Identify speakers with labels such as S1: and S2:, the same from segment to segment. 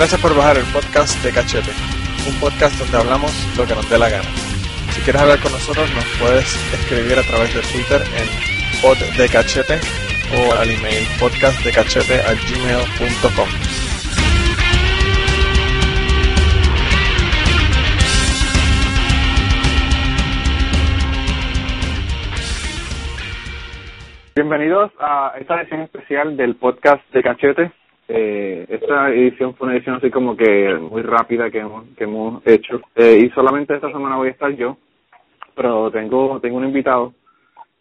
S1: Gracias por bajar el podcast de Cachete, un podcast donde hablamos lo que nos dé la gana. Si quieres hablar con nosotros, nos puedes escribir a través de Twitter en poddecachete o al email podcastdecachete@gmail.com.
S2: Bienvenidos a esta edición especial del podcast de Cachete. Eh, esta edición fue una edición así como que muy rápida que hemos, que hemos hecho. Eh, y solamente esta semana voy a estar yo, pero tengo, tengo un invitado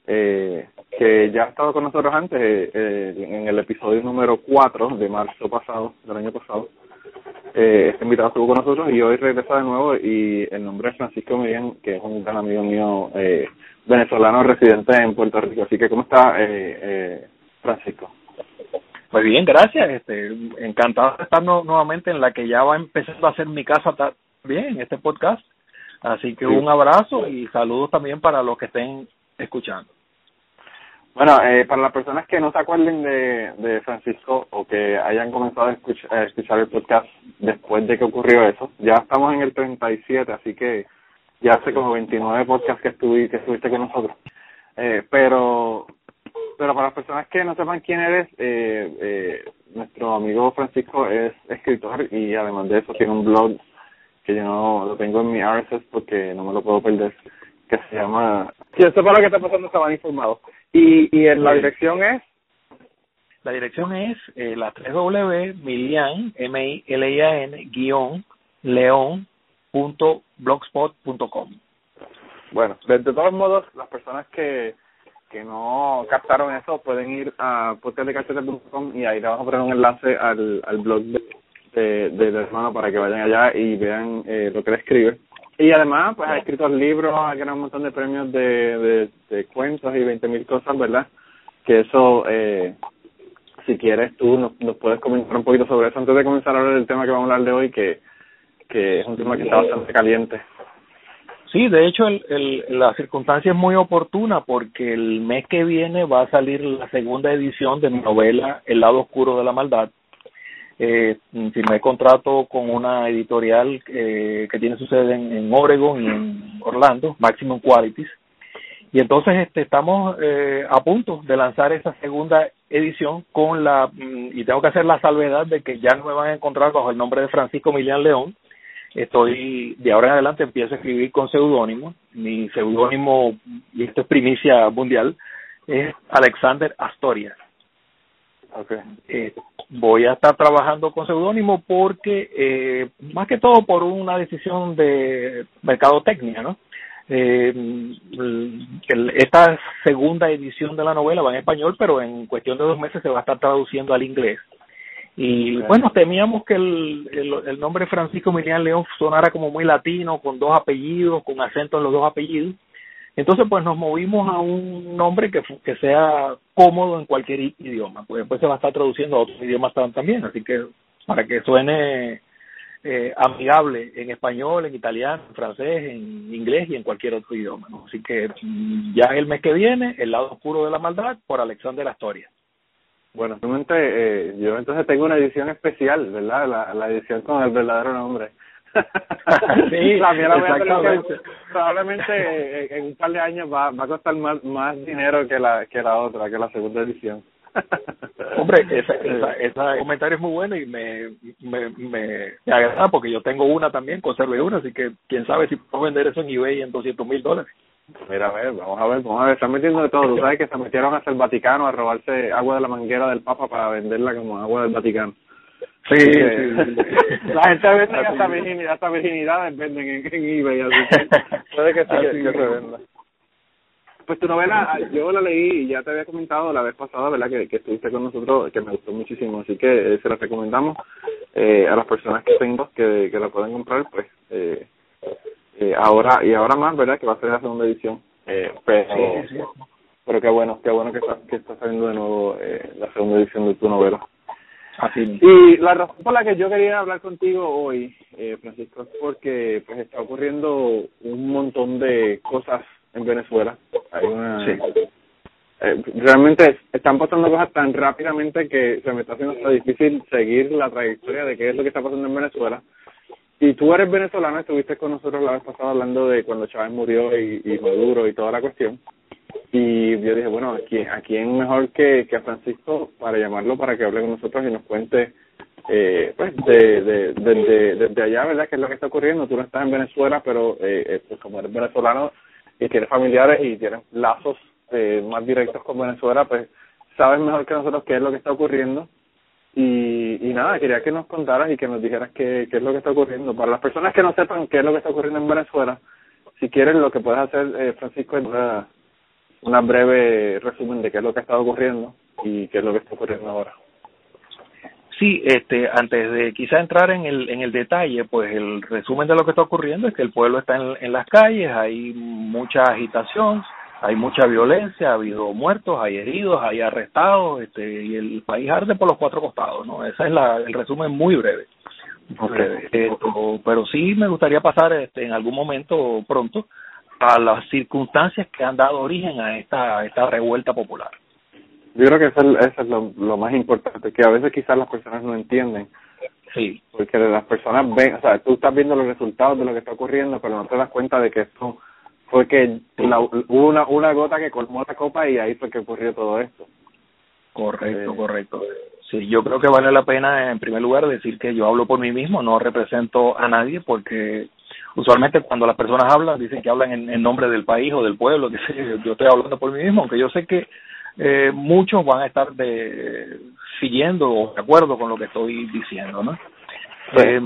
S2: eh, que ya ha estado con nosotros antes, eh, en el episodio número 4 de marzo pasado, del año pasado. Eh, este invitado estuvo con nosotros y hoy regresa de nuevo y el nombre es Francisco Miriam, que es un gran amigo mío eh, venezolano residente en Puerto Rico. Así que, ¿cómo está eh, eh, Francisco?
S3: Muy bien, gracias. Este, encantado de estar no, nuevamente en la que ya va empezando a ser mi casa también, este podcast. Así que
S2: Sí.
S3: un abrazo y saludos también para los que estén escuchando.
S2: Bueno, eh, para las personas que no se acuerden de, de Francisco o que hayan comenzado a escuchar, a escuchar el podcast después de que ocurrió eso, ya estamos en el 37, así que ya hace como 29 podcasts que, estuvi, que estuviste con nosotros. Eh, pero pero para las personas que no sepan quién eres, eh, eh, nuestro amigo Francisco es escritor y además de eso tiene un blog que yo no lo tengo en mi RSS porque no me lo puedo perder, que se llama... Si esto para lo que está pasando estaban informados. Y, y en la dirección es...
S3: La dirección es eh, la 3W Milian, M-I-L-I-A-N, guion, león, punto, blogspot.com.
S2: Bueno, de, de todos modos, las personas que, que no captaron eso pueden ir a podcastdecachete.com y ahí le vamos a poner un enlace al, al blog de, de, del hermano para que vayan allá y vean eh, lo que él escribe. Y además, pues ha escrito libros, ha ganado un montón de premios de, de, de cuentos y 20 mil cosas, ¿verdad? Que eso, eh, si quieres, tú nos, nos puedes comentar un poquito sobre eso antes de comenzar a hablar del tema que vamos a hablar de hoy, que, que es un tema que está bastante caliente.
S3: Sí, de hecho, el, la circunstancia es muy oportuna porque el mes que viene va a salir la segunda edición de mi novela El lado oscuro de la maldad. Eh, firmé contrato con una editorial eh, que tiene su sede en, en Oregon y en Orlando, Maximum Qualities. Y entonces este, estamos eh, a punto de lanzar esa segunda edición con la, mm, y tengo que hacer la salvedad de que ya no me van a encontrar bajo el nombre de Francisco Milian León, estoy de ahora en adelante empiezo a escribir con seudónimo. Mi seudónimo y esto es primicia mundial es Alexander Astorias
S2: Okay.
S3: eh, voy a estar trabajando con seudónimo porque eh, más que todo por una decisión de mercadotecnia no eh, el- esta segunda edición de la novela va en español pero en cuestión de dos meses se va a estar traduciendo al inglés y bueno, temíamos que el, el, el nombre Francisco Milian León sonara como muy latino, con dos apellidos, con acento en los dos apellidos. Entonces, pues nos movimos a un nombre que, que sea cómodo en cualquier idioma, pues después se va a estar traduciendo a otros idiomas tam- también, así que para que suene eh, amigable en español, en italiano, en francés, en inglés y en cualquier otro idioma. ¿no? Así que ya el mes que viene, El lado oscuro de la maldad, por Alexander Astoria.
S2: Bueno, realmente eh, yo entonces tengo una edición especial, ¿verdad? La, la edición con el verdadero nombre.
S3: Sí,
S2: la mía la voy a tener que- probablemente en un par de años va, va a costar más, más dinero que la que la otra, que la segunda edición.
S3: Hombre, esa, esa, ese comentario es muy bueno y me, me, me, me agrada porque yo tengo una también, conservé una, así que quién sabe si puedo vender eso en eBay en 200 mil dólares.
S2: Mira, a ver, vamos a ver, vamos a ver, están metiendo de todo. Tú sabes que se metieron hasta el Vaticano a robarse agua de la manguera del Papa para venderla como agua del Vaticano.
S3: Sí, sí.
S2: La gente vende hasta, virginidad, hasta virginidades venden en, en eBay, así que puede que sí que, que se venda. Pues tu novela, yo la leí y ya te había comentado la vez pasada, ¿verdad? Que, que estuviste con nosotros, que me gustó muchísimo, así que eh, se la recomendamos eh, a las personas que tengo que, que la pueden comprar, pues eh, eh, ahora y ahora más, ¿verdad? Que va a ser la segunda edición, eh, pero
S3: Sí, sí, sí.
S2: pero qué bueno, qué bueno que está, que está saliendo de nuevo eh, la segunda edición de tu novela.
S3: Así.
S2: Y la razón por la que yo quería hablar contigo hoy, eh, Francisco, es porque pues está ocurriendo un montón de cosas en Venezuela. Hay una
S3: Sí.
S2: eh, realmente están pasando cosas tan rápidamente que se me está haciendo hasta difícil seguir la trayectoria de qué es lo que está pasando en Venezuela. Y tú eres venezolano, estuviste con nosotros la vez pasada hablando de cuando Chávez murió y, y Maduro y toda la cuestión. Y yo dije, bueno, ¿a quién, a quién mejor que, que a Francisco para llamarlo para que hable con nosotros y nos cuente eh, pues de, de, de, de, allá, ¿verdad? ¿Qué es lo que está ocurriendo? Tú no estás en Venezuela, pero eh, eh, pues como eres venezolano y tienes familiares y tienes lazos eh, más directos con Venezuela, pues sabes mejor que nosotros qué es lo que está ocurriendo. Y, y nada, quería que nos contaras y que nos dijeras qué, qué es lo que está ocurriendo. Para las personas que no sepan qué es lo que está ocurriendo en Venezuela, si quieres lo que puedes hacer, eh, Francisco, es una, una breve resumen de qué es lo que está ocurriendo y qué es lo que está ocurriendo ahora.
S3: Sí, este, antes de quizá entrar en el, en el detalle, pues el resumen de lo que está ocurriendo es que el pueblo está en, en las calles, hay mucha agitación, hay mucha violencia, ha habido muertos, hay heridos, hay arrestados, este, y el país arde por los cuatro costados, ¿no? Ese es la, el resumen muy breve. pero sí me gustaría pasar este, en algún momento pronto a las circunstancias que han dado origen a esta, esta revuelta popular.
S2: Yo creo que eso es, eso es lo, lo más importante, que a veces quizás las personas no entienden.
S3: Sí.
S2: Porque las personas ven, o sea, tú estás viendo los resultados de lo que está ocurriendo, pero no te das cuenta de que esto fue que la, hubo una, una gota que colmó la copa y ahí fue que ocurrió todo esto.
S3: Correcto, eh, correcto. Sí, yo creo que vale la pena en primer lugar decir que yo hablo por mí mismo, no represento a nadie porque usualmente cuando las personas hablan dicen que hablan en, en nombre del país o del pueblo, que yo estoy hablando por mí mismo, aunque yo sé que eh, muchos van a estar de, siguiendo o de acuerdo con lo que estoy diciendo, ¿no? Eh,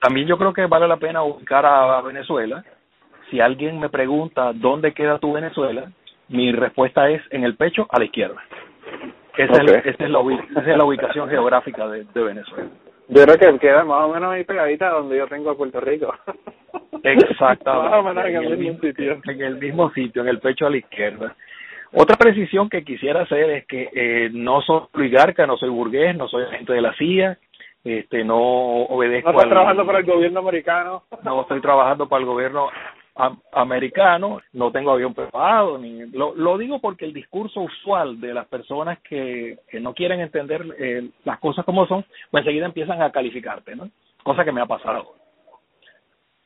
S3: también yo creo que vale la pena ubicar a Venezuela si alguien me pregunta dónde queda tu Venezuela, mi respuesta es en el pecho a la izquierda. Esa, es, la, esa es la ubicación geográfica de, Venezuela.
S2: Yo creo que queda más o menos ahí pegadita donde yo tengo a Puerto Rico.
S3: Exactamente. en, el mismo sitio. en el mismo sitio, en el pecho a la izquierda. Otra precisión que quisiera hacer es que eh, no soy oligarca, no soy burgués, no soy agente de la CIA, este, no obedezco.
S2: No estoy trabajando para el gobierno americano.
S3: No estoy trabajando para el gobierno americano, no tengo avión preparado, ni lo, lo digo porque el discurso usual de las personas que, no quieren entender eh, las cosas como son, pues enseguida empiezan a calificarte, ¿no? Cosa que me ha pasado.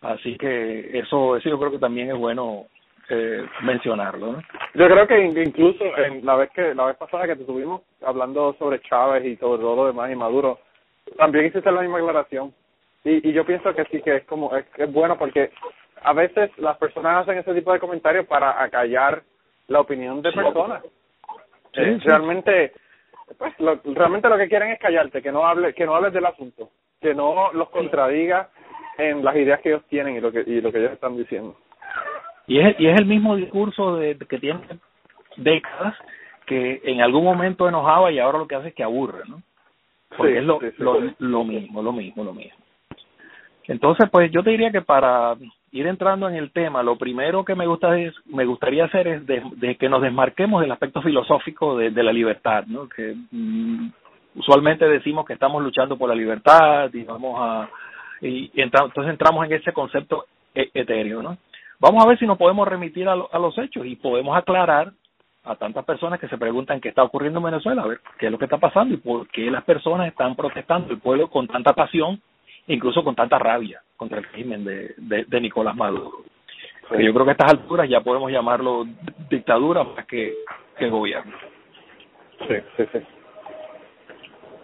S3: Así que eso, eso yo creo que también es bueno eh, mencionarlo. ¿no?
S2: Yo creo que incluso en la vez que la vez pasada que te tuvimos hablando sobre Chávez y sobre todo lo demás y Maduro, también hiciste la misma aclaración. Y, y yo pienso que sí que es como es bueno porque a veces las personas hacen ese tipo de comentarios para acallar la opinión de personas. Realmente, pues, lo, realmente lo que quieren es callarte, que no hable, que no hables del asunto, que no los contradiga en las ideas que ellos tienen y lo que y lo que ellos están diciendo.
S3: Y es y es el mismo discurso de que tiene décadas que en algún momento enojaba y ahora lo que hace es que aburre, ¿no? Porque es lo, lo, lo mismo, lo mismo, lo mismo. Entonces, pues yo te diría que para ir entrando en el tema, lo primero que me gusta es, me gustaría hacer es de, que nos desmarquemos del aspecto filosófico de, de la libertad, ¿no? Que mm, usualmente decimos que estamos luchando por la libertad y vamos a y, entonces entramos en ese concepto e, etéreo, ¿no? Vamos a ver si nos podemos remitir a, a los hechos y podemos aclarar a tantas personas que se preguntan qué está ocurriendo en Venezuela, a ver qué es lo que está pasando y por qué las personas están protestando, el pueblo con tanta pasión incluso con tanta rabia contra el régimen de, de, Nicolás Maduro. yo creo que a estas alturas ya podemos llamarlo dictadura más que, que gobierno.
S2: Sí, sí, sí.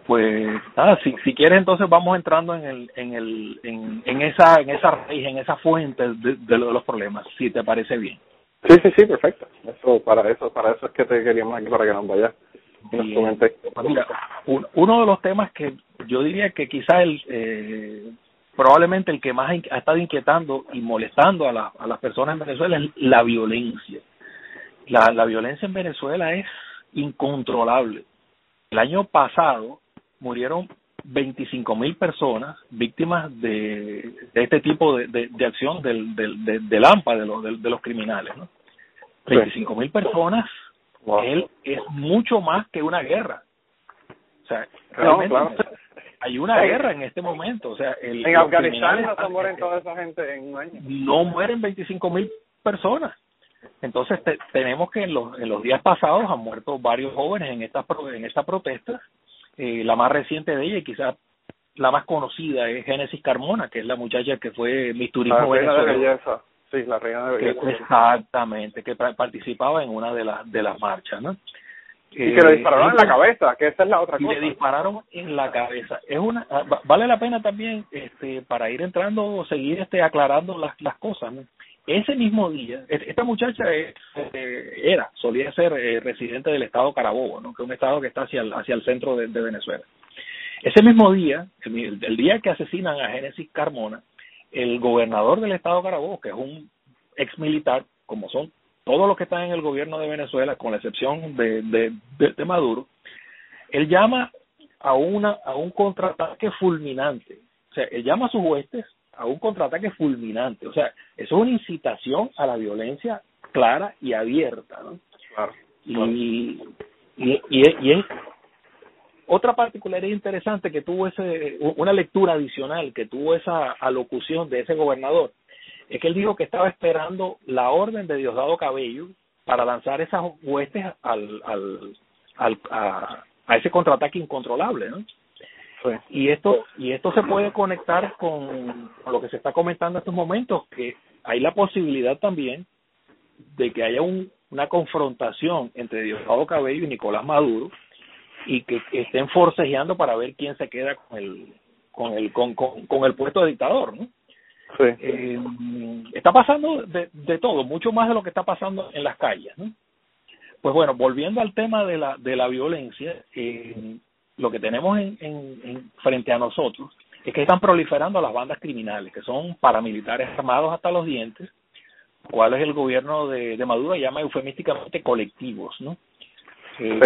S3: Pues nada, si, si quieres entonces vamos entrando en el en el en, en esa en esa raíz, en esa fuente de, de los problemas, si te parece bien.
S2: Sí, sí, sí, perfecto. Eso para eso para eso es que te queríamos aquí para que nos vayas
S3: mira, uno de los temas que yo diría que quizá el eh, probablemente el que más ha estado inquietando y molestando a, la, a las personas en Venezuela es la violencia. La, la violencia en Venezuela es incontrolable. El año pasado murieron 25 mil personas víctimas de, de, este tipo de, de, de acción del, del, del, AMPA, de, los de, los criminales. ¿no? 25 mil personas él es mucho más que una guerra. O sea, realmente hay una guerra en este momento. O sea, el,
S2: en Afganistán no mueren toda esa gente en un año.
S3: No mueren 25 mil personas. Entonces tenemos que en los, en los días pasados han muerto varios jóvenes en estas en estas protestas. Eh, la más reciente de ellas y quizás la más conocida es Génesis Carmona, que es la muchacha que fue mi turismo
S2: la reina de belleza. Sí, la reina de belleza.
S3: exactamente, que participaba en una de las de las marchas, ¿no?
S2: Y que le dispararon en la cabeza, que esa es la otra cosa.
S3: Le dispararon en la cabeza. Es una ah, vale la pena también este para ir entrando o seguir este aclarando las las cosas, ¿no? Ese mismo día, esta muchacha eh, era, solía ser eh, residente del estado Carabobo, ¿no? que es un estado que está hacia el, hacia el centro de, Venezuela. Ese mismo día, el, día que asesinan a Génesis Carmona, el gobernador del estado Carabobo, que es un ex militar, como son todos los que están en el gobierno de Venezuela, con la excepción de, de, de Maduro, él llama a una a un contraataque fulminante. O sea, él llama a sus huestes a un contraataque fulminante. O sea, eso es una incitación a la violencia clara y abierta. ¿no?
S2: Claro,
S3: Y, y, y, es otra particularidad interesante que tuvo ese, una lectura adicional que tuvo esa alocución de ese gobernador, es que él dijo que estaba esperando la orden de Diosdado Cabello para lanzar esas huestes al, al, al a, a ese contraataque incontrolable, ¿no? Y esto y esto se puede conectar con, lo que se está comentando en estos momentos, que hay la posibilidad también de que haya un, una confrontación entre Diosdado Cabello y Nicolás Maduro y que, estén forcejeando para ver quién se queda con el con el con, con, el puesto de dictador, ¿no? Eh, está pasando de, de todo, mucho más de lo que está pasando en las calles, ¿no? Pues bueno, volviendo al tema de la de la violencia, eh, lo que tenemos en, en, frente a nosotros es que están proliferando las bandas criminales, que son paramilitares armados hasta los dientes, cuales el gobierno de, de Maduro llama eufemísticamente colectivos, ¿no? Eh,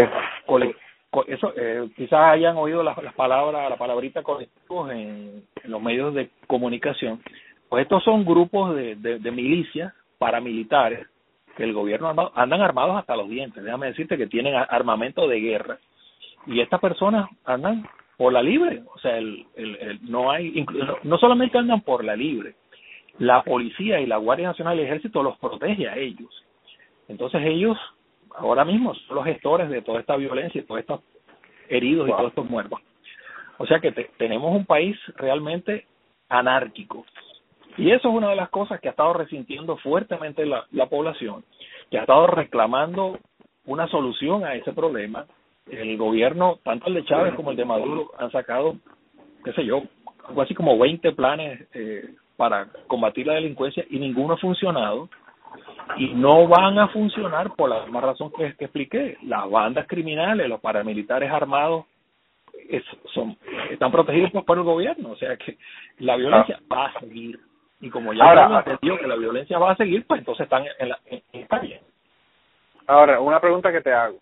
S3: eso, eh, quizás hayan oído las, las palabras, la palabrita colectivos en, los medios de comunicación. Pues estos son grupos de, de, milicias paramilitares que el gobierno andan armados hasta los dientes. Déjame decirte que tienen armamento de guerra y estas personas andan por la libre, o sea, el, el, no hay, no solamente andan por la libre, la policía y la Guardia Nacional y el Ejército los protege a ellos. Entonces ellos ahora mismo son los gestores de toda esta violencia y todos estos heridos y todos estos muertos. O sea que tenemos un país realmente anárquico. Y eso es una de las cosas que ha estado resintiendo fuertemente la, la población, que ha estado reclamando una solución a ese problema el gobierno, tanto el de Chávez como el de Maduro, han sacado, qué sé yo, algo así como 20 planes eh, para combatir la delincuencia y ninguno ha funcionado y no van a funcionar por la misma razón que, que expliqué. Las bandas criminales, los paramilitares armados es, son están protegidos por, el gobierno, o sea que la violencia ah. va a seguir y como ya Ahora, entendido que la violencia va a seguir, pues entonces están en la en, en
S2: Ahora, una pregunta que te hago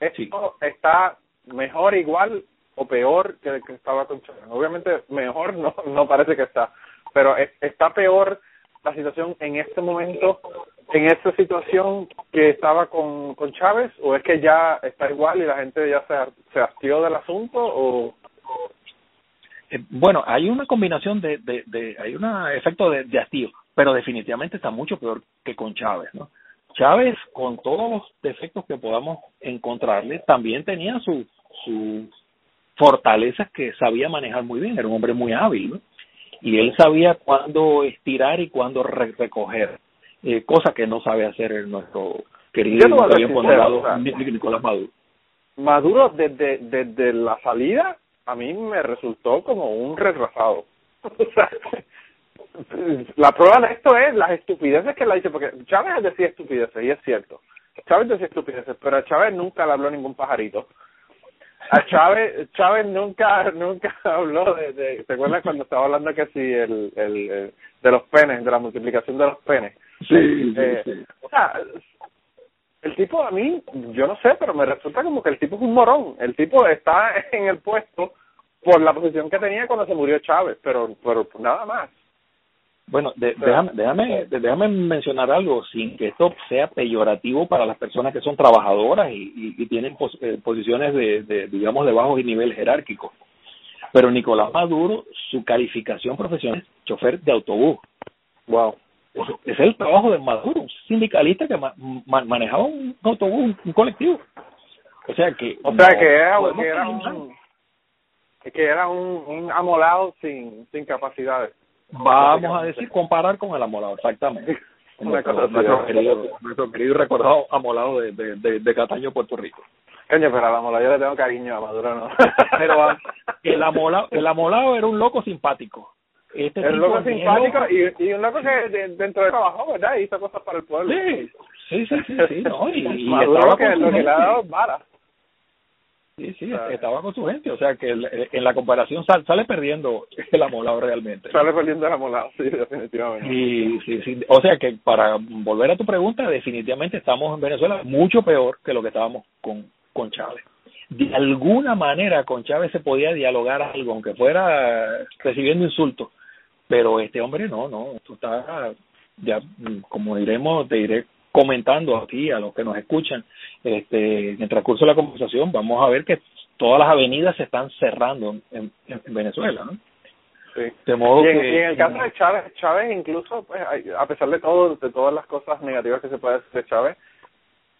S2: ¿Esto está mejor, igual o peor que el que estaba con? Obviamente mejor no, no parece que está, pero ¿está peor la situación en este momento, en esta situación que estaba con, con Chávez o es que ya está igual y la gente ya se, se hastió del asunto o
S3: eh, bueno, hay una combinación de, de, hay un efecto de, de hastío, pero definitivamente está mucho peor que con Chávez, ¿no? Chávez, con todos los defectos que podamos encontrarle, también tenía sus su fortalezas que sabía manejar muy bien, era un hombre muy hábil, ¿no? Y él sabía cuándo estirar y cuándo recoger, eh, cosa que no sabe hacer nuestro querido Nicolás Maduro.
S2: Maduro desde, desde la salida a mí me resultó como un retrasado. la prueba de esto es las estupideces que la dice, porque Chávez decía estupideces, y es cierto. Chávez decía estupideces, pero a Chávez nunca le habló ningún pajarito. A Chávez, Chávez nunca, nunca habló de, de ¿te acuerdas cuando estaba hablando que si el, el, de los penes, de la multiplicación de los penes?
S3: Sí, eh,
S2: O sea, el tipo a mí, yo no sé, pero me resulta como que el tipo es un morón. El tipo está en el puesto por la posición que tenía cuando se murió Chávez, pero, pero nada más.
S3: Bueno, déjame, déjame, déjame mencionar algo sin que esto sea peyorativo para las personas que son trabajadoras y, y, tienen eh, posiciones de, de, digamos, de bajo nivel jerárquico. Pero Nicolás Maduro, su calificación profesional es chofer de autobús.
S2: Wow.
S3: Es, es el trabajo de Maduro, un sindicalista que manejaba un autobús, un, colectivo. O sea que...
S2: O sea que era, que era un... Que era un, un amolado sin, sin capacidades.
S3: Vamos a decir, comparar con el amolado, exactamente. nuestro, querido, nuestro querido recordado amolado de, de, de, Cataño, Puerto Rico.
S2: Coño, pero a la yo le tengo cariño, a Maduro no.
S3: pero el amolado, el amolado era un loco simpático.
S2: Este el loco simpático y, y un loco que dentro de trabajo, ¿verdad? Hizo cosas para el pueblo.
S3: Sí, sí, sí, sí, sí no, y, y
S2: Maduro que, lo que le ha dado balas.
S3: Sí, sí, estaba con su gente, o sea que en la comparación sale, perdiendo el amolado realmente.
S2: Sale perdiendo el amolado, sí, definitivamente.
S3: Y, sí, sí, o sea que para volver a tu pregunta, definitivamente estamos en Venezuela mucho peor que lo que estábamos con, con Chávez. De alguna manera con Chávez se podía dialogar algo, aunque fuera recibiendo insultos, pero este hombre no, no, esto está, ya como diremos, te diré comentando aquí a los que nos escuchan este, en el transcurso de la conversación, vamos a ver que todas las avenidas se están cerrando en, Venezuela, ¿no?
S2: Sí. De modo y, en, que, en el caso de Chávez, Chávez incluso, pues, a pesar de todo, de todas las cosas negativas que se puede decir de Chávez,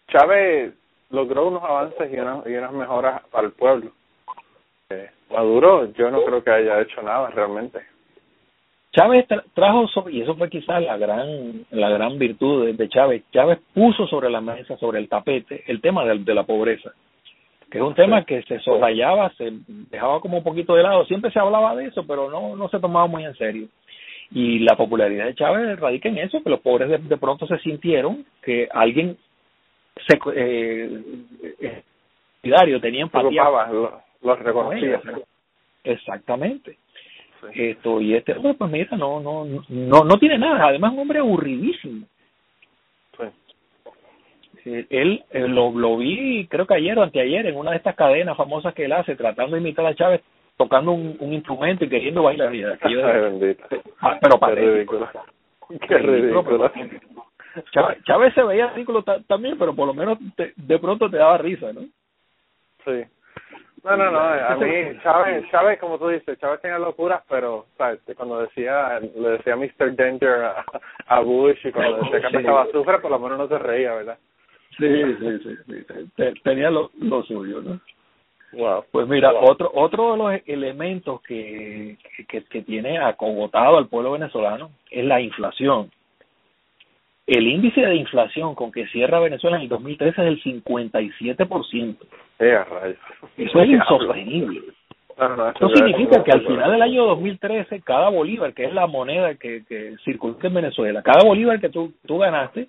S2: Chávez logró unos avances y unas, y unas mejoras para el pueblo. Eh, Maduro, yo no creo que haya hecho nada realmente.
S3: Chávez trajo y eso fue quizás la gran la gran virtud de, Chávez. Chávez puso sobre la mesa, sobre el tapete, el tema de, de la pobreza, que es un tema que se soslayaba, se dejaba como un poquito de lado. Siempre se hablaba de eso, pero no no se tomaba muy en serio. Y la popularidad de Chávez radica en eso, que los pobres de, pronto se sintieron que alguien se eh, eh, tenía empatía.
S2: los reconocía.
S3: Exactamente esto y este hombre pues mira no no no no tiene nada. Además un hombre aburridísimo. Eh, él eh, lo, lo vi creo que ayer o anteayer en una de estas cadenas famosas que él hace tratando de imitar a Chávez tocando un, un instrumento y queriendo bailar.
S2: Ah, pero para qué ridículo,
S3: Chávez, se veía ridículo también pero por lo menos de pronto te daba risa no
S2: sí no, no, no, a mí Chávez, Chávez, como tú dices, Chávez tenía locuras, pero ¿sabes? cuando decía, le decía Mr. Danger a, a Bush y cuando decía que empezaba azufre, por lo menos no se reía, ¿verdad?
S3: Sí, sí, sí, sí. tenía lo, lo suyo, ¿no? Wow. Pues mira, otro otro de los elementos que, que, que tiene acogotado al pueblo venezolano es la inflación. El índice de inflación con que cierra Venezuela en el 2013 es el 57%.
S2: Eh,
S3: Eso es insostenible. Eso significa que al final del año 2013, cada bolívar, que es la moneda que, que circula en Venezuela, cada bolívar que tú, tú ganaste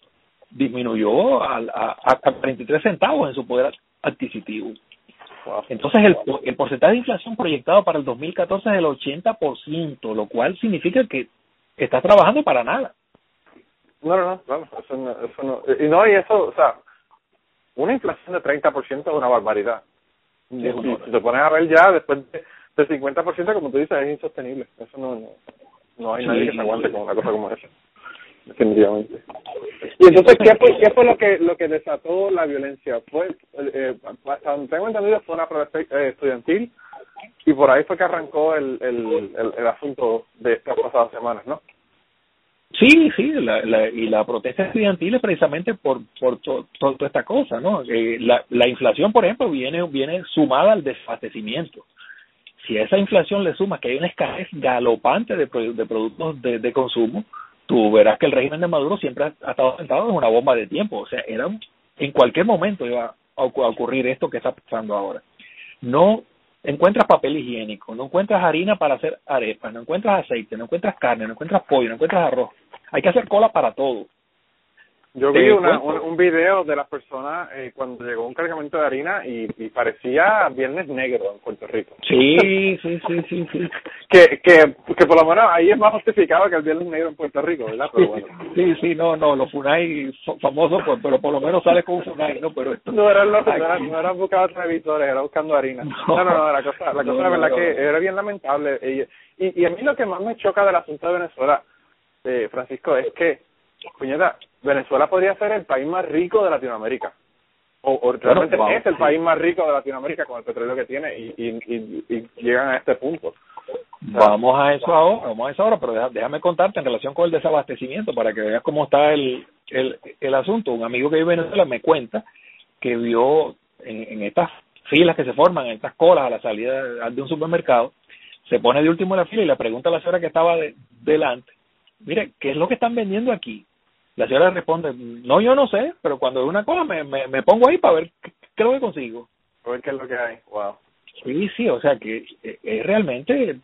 S3: disminuyó a, a, a 33 centavos en su poder adquisitivo. Entonces, el, el porcentaje de inflación proyectado para el 2014 es del 80%, lo cual significa que estás trabajando para nada.
S2: No, no, no, eso no, eso no. Y no, y eso, o sea, una inflación de 30% es una barbaridad. si, te pones a ver ya, después de, del 50%, como tú dices, es insostenible. Eso no, no, no hay nadie que se aguante con una cosa como esa. Definitivamente. Y entonces, ¿qué fue, qué fue lo que lo que desató la violencia? Fue, eh, tengo entendido, fue una protesta eh, estudiantil y por ahí fue que arrancó el, el, el, el asunto de estas pasadas semanas, ¿no?
S3: Sí, sí, la, la, y la protesta estudiantil es precisamente por, por toda esta cosa, ¿no? Eh, la, la inflación, por ejemplo, viene, viene sumada al desabastecimiento. Si a esa inflación le sumas que hay una escasez galopante de, de productos de, de consumo, tú verás que el régimen de Maduro siempre ha, estado sentado en una bomba de tiempo. O sea, era en cualquier momento iba a ocurrir esto que está pasando ahora. No encuentras papel higiénico, no encuentras harina para hacer arepas, no encuentras aceite, no encuentras carne, no encuentras pollo, no encuentras arroz. Hay que hacer cola para todo.
S2: Yo vi una, un, video de las personas eh, cuando llegó un cargamento de harina y, y, parecía Viernes Negro en Puerto Rico.
S3: Sí, sí, sí, sí, sí.
S2: que, que, que por lo menos ahí es más justificado que el Viernes Negro en Puerto Rico, ¿verdad? Pero bueno.
S3: Sí, sí, no, no, los Funai son famosos, pues, pero por lo menos sale con un Funai, ¿no? Pero esto...
S2: No eran los, no eran, no eran buscando televisores, era buscando harina. No, no, no, la cosa, la cosa la verdad que era bien lamentable. Y, y a mí lo que más me choca del asunto de Venezuela, eh, Francisco, es que, puñeta, Venezuela podría ser el país más rico de Latinoamérica. O, o realmente es el país más rico de Latinoamérica con el petróleo que tiene y, y, y, llegan a este punto.
S3: vamos a eso ahora, vamos a eso ahora, pero déjame contarte en relación con el desabastecimiento para que veas cómo está el, el, el asunto. Un amigo que vive en Venezuela me cuenta que vio en, en estas filas que se forman, en estas colas a la salida de un supermercado, se pone de último en la fila y le pregunta a la señora que estaba de, delante, mire, ¿qué es lo que están vendiendo aquí? La señora responde, no, yo no sé, pero cuando veo una cola me, me, me pongo ahí para ver qué, qué es lo que consigo.
S2: A ver qué es lo que hay. Wow.
S3: Sí, sí, o sea que es realmente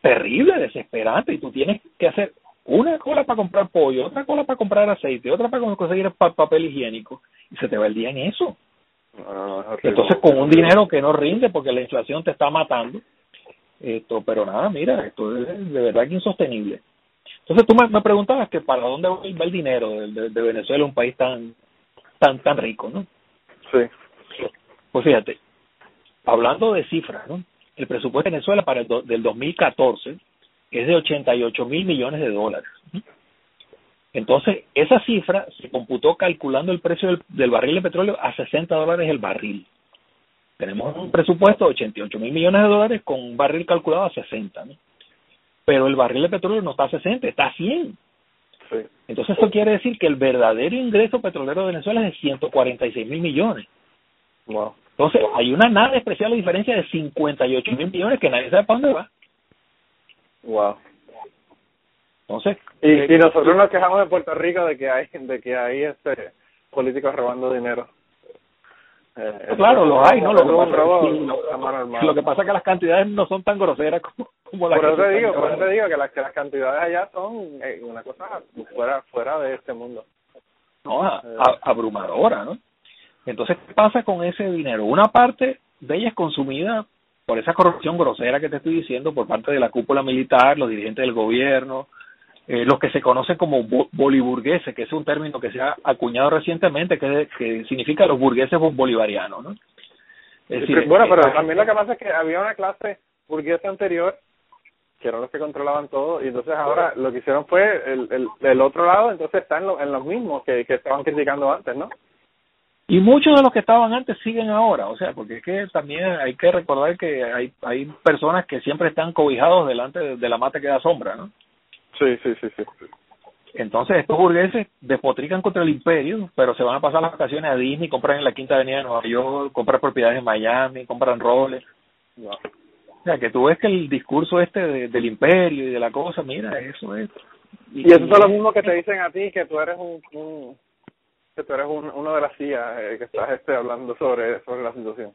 S3: terrible, desesperante y tú tienes que hacer una cola para comprar pollo, otra cola para comprar aceite, otra para conseguir pa papel higiénico y se te va el día en eso. Entonces con un dinero que no rinde porque la inflación te está matando, esto, pero nada, mira, esto es de verdad que insostenible. Entonces tú me, me preguntabas que para dónde va el dinero de, de, de Venezuela, un país tan tan tan rico, ¿no?
S2: Sí.
S3: Pues fíjate, hablando de cifras, ¿no? El presupuesto de Venezuela para el do, del 2014 es de 88 mil millones de dólares. Entonces, esa cifra se computó calculando el precio del, del, barril de petróleo a 60 dólares el barril. Tenemos un presupuesto de 88 mil millones de dólares con un barril calculado a 60, ¿no? Pero el barril de petróleo no está a 60, está a 100.
S2: Sí.
S3: Entonces, eso quiere decir que el verdadero ingreso petrolero de Venezuela es de 146 mil millones.
S2: Wow.
S3: Entonces, hay una nada especial diferencia de 58 mil millones que nadie sabe para dónde va.
S2: Wow.
S3: Entonces,
S2: y, eh, y nosotros nos quejamos de Puerto Rico de que hay de que hay este políticos robando dinero.
S3: Eh, claro, los hay, ¿no? Lo que, pasa, sí, lo, lo que pasa es que las cantidades no son tan groseras como, como las
S2: por
S3: que
S2: eso te digo, por eso te digo que las, que las cantidades allá son eh, una cosa fuera fuera de este mundo.
S3: No, a, a, abrumadora, ¿no? Entonces, ¿qué pasa con ese dinero? Una parte de ella es consumida por esa corrupción grosera que te estoy diciendo por parte de la cúpula militar, los dirigentes del gobierno, eh, los que se conocen como boliburgueses, que es un término que se ha acuñado recientemente, que, que significa los burgueses bolivarianos, ¿no?
S2: Es decir, bueno, pero eh, también lo que pasa es que había una clase burguesa anterior que eran los que controlaban todo y entonces ahora lo que hicieron fue el, el, el otro lado, entonces están en, lo, en los mismos que, que estaban criticando antes, ¿no?
S3: Y muchos de los que estaban antes siguen ahora, o sea, porque es que también hay que recordar que hay hay personas que siempre están cobijados delante de, de la mata que da sombra, ¿no?
S2: Sí, sí, sí, sí.
S3: Entonces estos burgueses despotrican contra el imperio, pero se van a pasar las vacaciones a Disney, compran en la Quinta Avenida de Nueva York, compran propiedades en Miami, compran roles.
S2: No.
S3: O sea, que tú ves que el discurso este de, del imperio y de la cosa, mira, eso es.
S2: Y, y eso es lo mismo que te dicen a ti, que tú eres un, un que tú eres un, uno de las CIA eh, que estás este hablando sobre sobre la situación.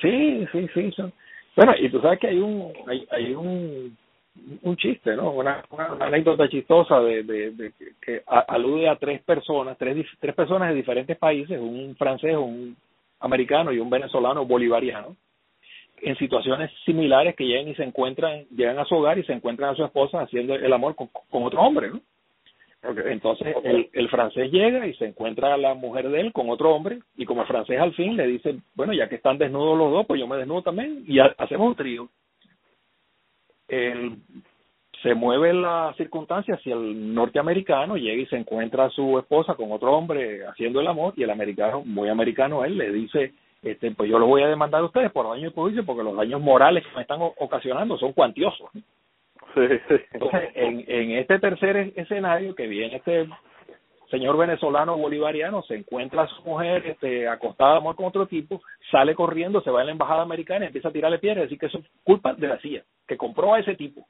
S3: Sí, sí, sí. Son. Bueno, y tú sabes que hay un hay, hay un un chiste, ¿no? Una, una, una anécdota chistosa de, de, de que, que alude a tres personas, tres tres personas de diferentes países, un francés, un americano y un venezolano bolivariano, en situaciones similares que llegan y se encuentran, llegan a su hogar y se encuentran a su esposa haciendo el amor con, con otro hombre, ¿no?
S2: Okay.
S3: Entonces el, el francés llega y se encuentra a la mujer de él con otro hombre y como el francés al fin le dice, bueno, ya que están desnudos los dos, pues yo me desnudo también y ha, hacemos un trío. El, se mueve la circunstancia hacia el norteamericano, llega y se encuentra a su esposa con otro hombre haciendo el amor y el americano, muy americano él, le dice, este, pues yo lo voy a demandar a ustedes por daño y perjuicio porque los daños morales que me están ocasionando son cuantiosos.
S2: Sí, sí.
S3: Entonces, en, en este tercer escenario que viene este señor venezolano bolivariano, se encuentra a su mujer este, acostada de amor con otro tipo, sale corriendo, se va a la embajada americana y empieza a tirarle piedras, decir que eso es culpa de la CIA, que compró a ese tipo,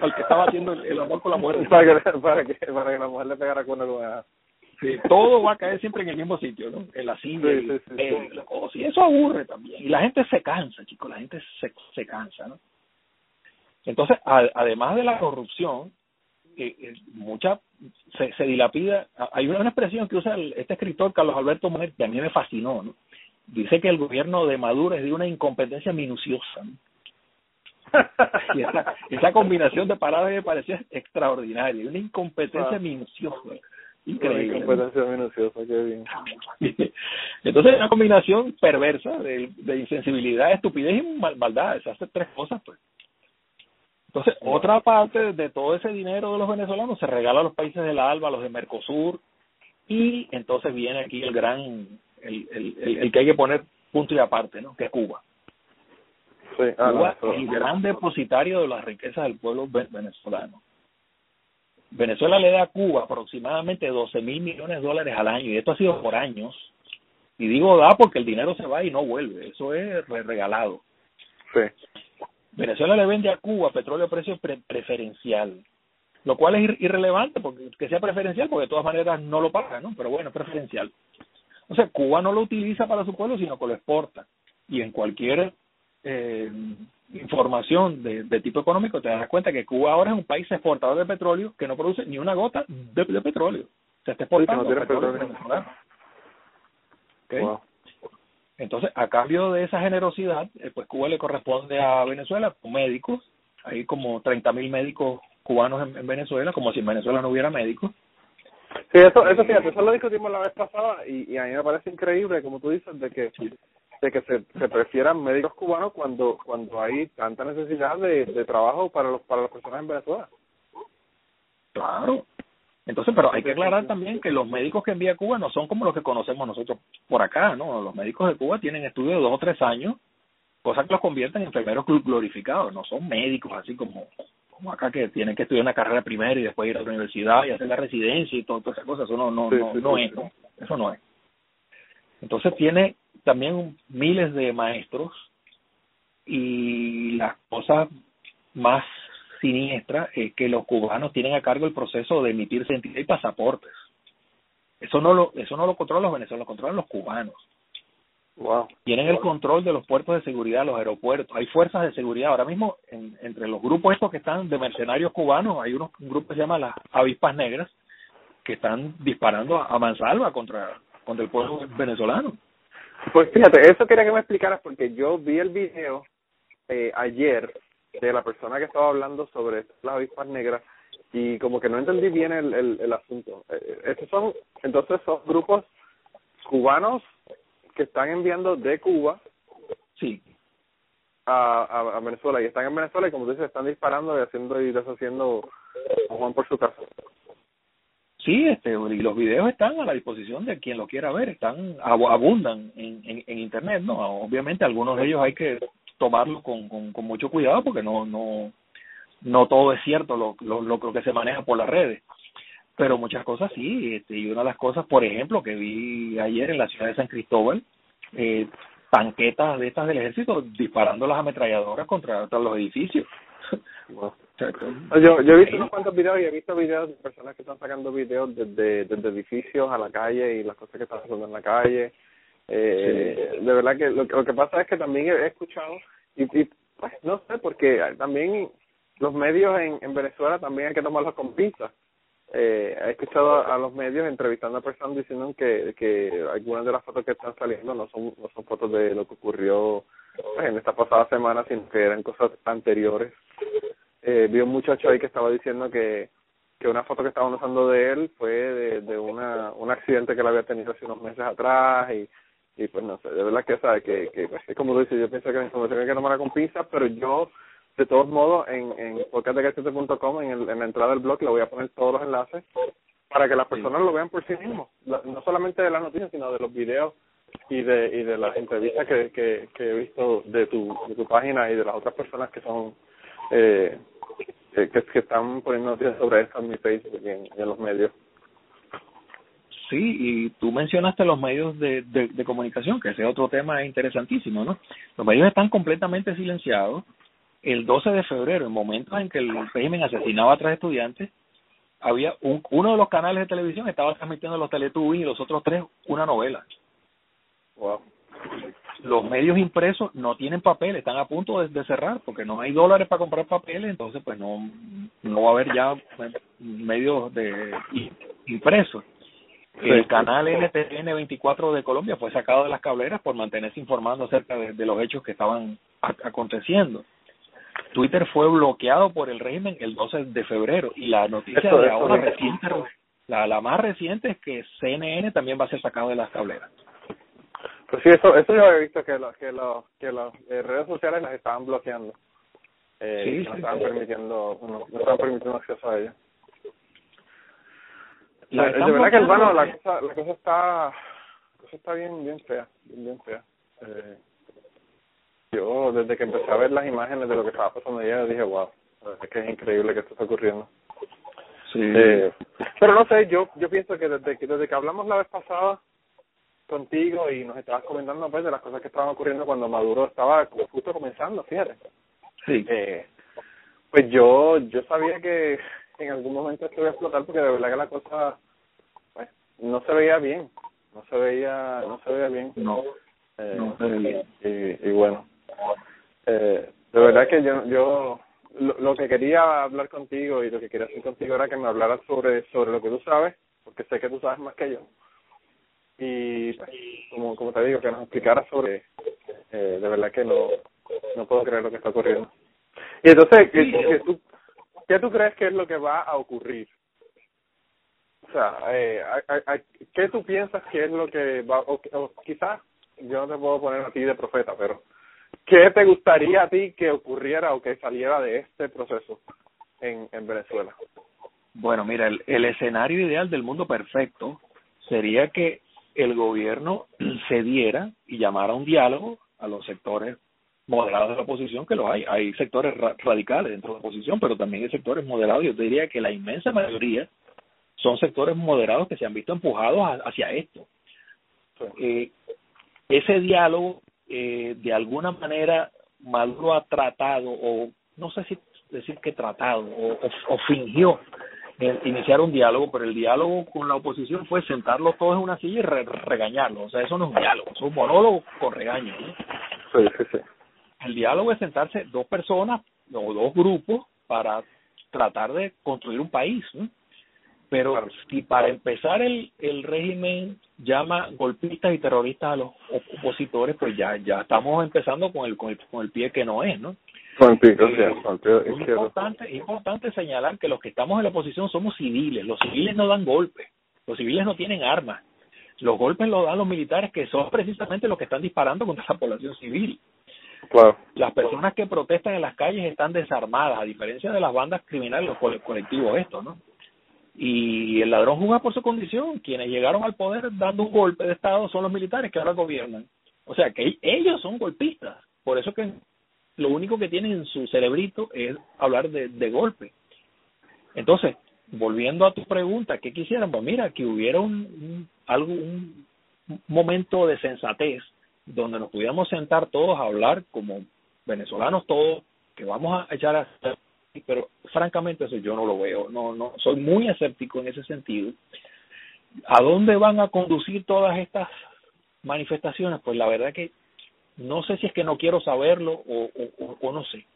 S3: al que estaba haciendo el, el amor con la mujer.
S2: para, que, para, que, para que la mujer le pegara con el
S3: Sí, todo va a caer siempre en el mismo sitio, ¿no? En la silla,
S2: sí, sí, sí,
S3: el, la cosa. Y eso aburre también. Y la gente se cansa, chicos, la gente se, se cansa, ¿no? Entonces, a, además de la corrupción, eh, mucha se, se dilapida. Hay una, una expresión que usa el, este escritor Carlos Alberto Monet que a mí me fascinó, ¿no? Dice que el gobierno de Maduro es de una incompetencia minuciosa. ¿no? y esa, esa combinación de palabras me parecía extraordinaria, una incompetencia
S2: Ah.
S3: minuciosa. Increíble.
S2: Una competencia minuciosa, qué bien.
S3: Entonces es una combinación perversa de, de insensibilidad, estupidez y mal, maldad. Se hace tres cosas, pues. Entonces, otra parte de todo ese dinero de los venezolanos se regala a los países de la ALBA, a los de Mercosur, y entonces viene aquí el gran, el, el, el, el que hay que poner punto y aparte, ¿no? Que es Cuba.
S2: Sí, ah,
S3: Cuba
S2: no,
S3: es el gran depositario de las riquezas del pueblo venezolano. Venezuela le da a Cuba aproximadamente 12 mil millones de dólares al año y esto ha sido por años. Y digo da porque el dinero se va y no vuelve, eso es regalado.
S2: Sí.
S3: Venezuela le vende a Cuba petróleo a precio preferencial, lo cual es irrelevante porque que sea preferencial porque de todas maneras no lo paga, ¿no? Pero bueno, es preferencial. O sea, Cuba no lo utiliza para su pueblo, sino que lo exporta. Y en cualquier eh, información de, de, tipo económico, te das cuenta que Cuba ahora es un país exportador de petróleo que no produce ni una gota de, de petróleo. Se está exportando petróleo, Entonces, a cambio de esa generosidad, eh, pues Cuba le corresponde a Venezuela médicos. Hay como 30 mil médicos cubanos en, Venezuela, como si en Venezuela no hubiera médicos.
S2: Sí, eso, eso fíjate, eso lo discutimos la vez pasada y, y a mí me parece increíble, como tú dices, de que de que se, se prefieran médicos cubanos cuando cuando hay tanta necesidad de, de trabajo para los para las personas en Venezuela.
S3: Claro. Entonces, pero hay que aclarar también que los médicos que envía Cuba no son como los que conocemos nosotros por acá, ¿no? Los médicos de Cuba tienen estudios de dos o tres años, cosas que los convierten en enfermeros glorificados, no son médicos así como, como acá que tienen que estudiar una carrera primero y después ir a la universidad y hacer la residencia y todo, todas esas cosas, eso no, no, no, no es, eso no es. Entonces tiene también miles de maestros y las cosas más siniestras es que los cubanos tienen a cargo el proceso de emitir identidad y pasaportes. Eso no lo eso no lo controlan los venezolanos, lo controlan los cubanos.
S2: Wow.
S3: Tienen el control de los puertos de seguridad, los aeropuertos. Hay fuerzas de seguridad. Ahora mismo, en, entre los grupos estos que están de mercenarios cubanos, hay unos, un grupo que se llama las avispas negras, que están disparando a, mansalva contra, contra el pueblo venezolano.
S2: Pues fíjate, eso quería que me explicaras porque yo vi el video eh, ayer de la persona que estaba hablando sobre las avispas negras y como que no entendí bien el, el, el asunto. Eh, estos son, entonces son grupos cubanos que están enviando de Cuba
S3: sí
S2: a, a, a Venezuela y están en Venezuela y como tú dices están disparando y haciendo y deshaciendo Juan por su casa.
S3: Sí, este, y los videos están a la disposición de quien lo quiera ver, están abundan en, en, en internet, ¿no? Obviamente algunos de ellos hay que tomarlos con, con, con mucho cuidado porque no no no todo es cierto lo, lo, lo, que se maneja por las redes. Pero muchas cosas sí este, y una de las cosas por ejemplo que vi ayer en la ciudad de San Cristóbal eh, tanquetas de estas del ejército disparando las ametralladoras contra, contra los edificios.
S2: Yo, yo he visto unos cuantos videos y he visto videos de personas que están sacando videos desde, desde edificios a la calle y las cosas que están haciendo en la calle. Eh, De verdad que lo, que pasa es que también he, escuchado, y, y pues no sé, porque también los medios en, en Venezuela también hay que tomarlos con pinzas. Eh, he escuchado a, los medios entrevistando a personas diciendo que, que algunas de las fotos que están saliendo no son, no son fotos de lo que ocurrió pues, en esta pasada semana, sino que eran cosas anteriores eh, vi un muchacho ahí que estaba diciendo que que una foto que estaban usando de él fue de, de una un accidente que él había tenido hace unos meses atrás y y pues no sé, de verdad que sabe que, que pues, como tú dices, yo pienso que la información hay que tomarla con pinzas, pero yo de todos modos en, en podcastdecachete.com en, el, en la entrada del blog le voy a poner todos los enlaces para que las personas lo vean por sí mismos, no solamente de las noticias, sino de los videos y de y de las entrevistas que, que, que he visto de tu de tu página y de las otras personas que son eh, que, que están poniendo noticias sobre esto en mi Facebook y en, en los medios.
S3: Sí, y tú mencionaste los medios de, de, de comunicación, que ese es otro tema interesantísimo, ¿no? Los medios están completamente silenciados. El 12 de febrero, en momentos en que el régimen asesinaba a tres estudiantes, había un, uno de los canales de televisión estaba transmitiendo los Teletubbies y los otros tres una novela.
S2: Wow
S3: los medios impresos no tienen papel, están a punto de, cerrar porque no hay dólares para comprar papeles, entonces pues no no va a haber ya medios de impresos. El canal NTN 24 de Colombia fue sacado de las cableras por mantenerse informando acerca de, los hechos que estaban aconteciendo. Twitter fue bloqueado por el régimen el 12 de febrero y la noticia de ahora reciente, la, la más reciente es que CNN también va a ser sacado de las cableras.
S2: Pues sí, eso, eso yo he visto que los que los que las eh, redes sociales las estaban bloqueando. Eh, sí, no estaban permitiendo, no, no, estaban permitiendo acceso a ellas. La de verdad que bueno, la cosa, la cosa está, la cosa está bien, bien fea, bien, bien fea. Eh, yo desde que empecé a ver las imágenes de lo que estaba pasando ayer dije wow, es que es increíble que esto está ocurriendo.
S3: Sí.
S2: Eh, pero no sé, yo yo pienso que desde, que desde que hablamos la vez pasada contigo y nos estabas comentando pues de las cosas que estaban ocurriendo cuando Maduro estaba justo comenzando, fíjate.
S3: Sí.
S2: Eh, pues yo yo sabía que en algún momento esto iba a explotar porque de verdad que la cosa pues no se veía bien, no se veía no se veía bien.
S3: No.
S2: Eh,
S3: No se veía.
S2: y, y bueno, eh, de verdad que yo yo lo, lo que quería hablar contigo y lo que quería hacer contigo era que me hablaras sobre sobre lo que tú sabes, porque sé que tú sabes más que yo. Y pues, como como te digo, que nos explicaras sobre eh, de verdad que no no puedo creer lo que está ocurriendo. Y entonces, ¿qué,
S3: Sí,
S2: qué tú, ¿qué tú crees que es lo que va a ocurrir? O sea, eh, a- a- ¿qué tú piensas que es lo que va, o, o quizás, yo no te puedo poner a ti de profeta, pero ¿qué te gustaría a ti que ocurriera o que saliera de este proceso en, en Venezuela?
S3: Bueno, mira, el, el escenario ideal del mundo perfecto sería que el gobierno cediera y llamara un diálogo a los sectores moderados de la oposición, que los hay. Hay sectores ra- radicales dentro de la oposición, pero también hay sectores moderados. Yo te diría que la inmensa mayoría son sectores moderados que se han visto empujados a- hacia esto. Eh, ese diálogo, eh, de alguna manera, Maduro ha tratado, o no sé si decir que tratado, o, o, o fingió eh, iniciar un diálogo, pero el diálogo con la oposición fue sentarlos todos en una silla y re- regañarlos. O sea, eso no es un diálogo, es un monólogo con regaño. ¿no?
S2: Sí, sí, sí.
S3: El diálogo es sentarse dos personas o dos grupos para tratar de construir un país. ¿no? Pero
S2: Claro.
S3: si para empezar el, el régimen llama golpistas y terroristas a los op- opositores, pues ya ya estamos empezando con el, con el, con el pie que no es, ¿no?
S2: Con el pico,
S3: Eh, Es importante, es importante señalar que los que estamos en la oposición somos civiles. Los civiles no dan golpes. Los civiles no tienen armas. Los golpes los dan los militares, que son precisamente los que están disparando contra la población civil. Las personas que protestan en las calles están desarmadas, a diferencia de las bandas criminales, los cole- colectivos estos, ¿no? Y el ladrón juzga por su condición. Quienes llegaron al poder dando un golpe de Estado son los militares que ahora gobiernan. O sea, que ellos son golpistas. Por eso que lo único que tienen en su cerebrito es hablar de, de golpe. Entonces, volviendo a tu pregunta, ¿qué quisieran? Pues mira, que hubiera un, un, algo, un momento de sensatez donde nos pudiéramos sentar todos a hablar como venezolanos todos, que vamos a echar a pero francamente eso yo no lo veo, no no soy muy escéptico en ese sentido. ¿A dónde van a conducir todas estas manifestaciones? Pues la verdad que no sé si es que no quiero saberlo o, o, o no sé.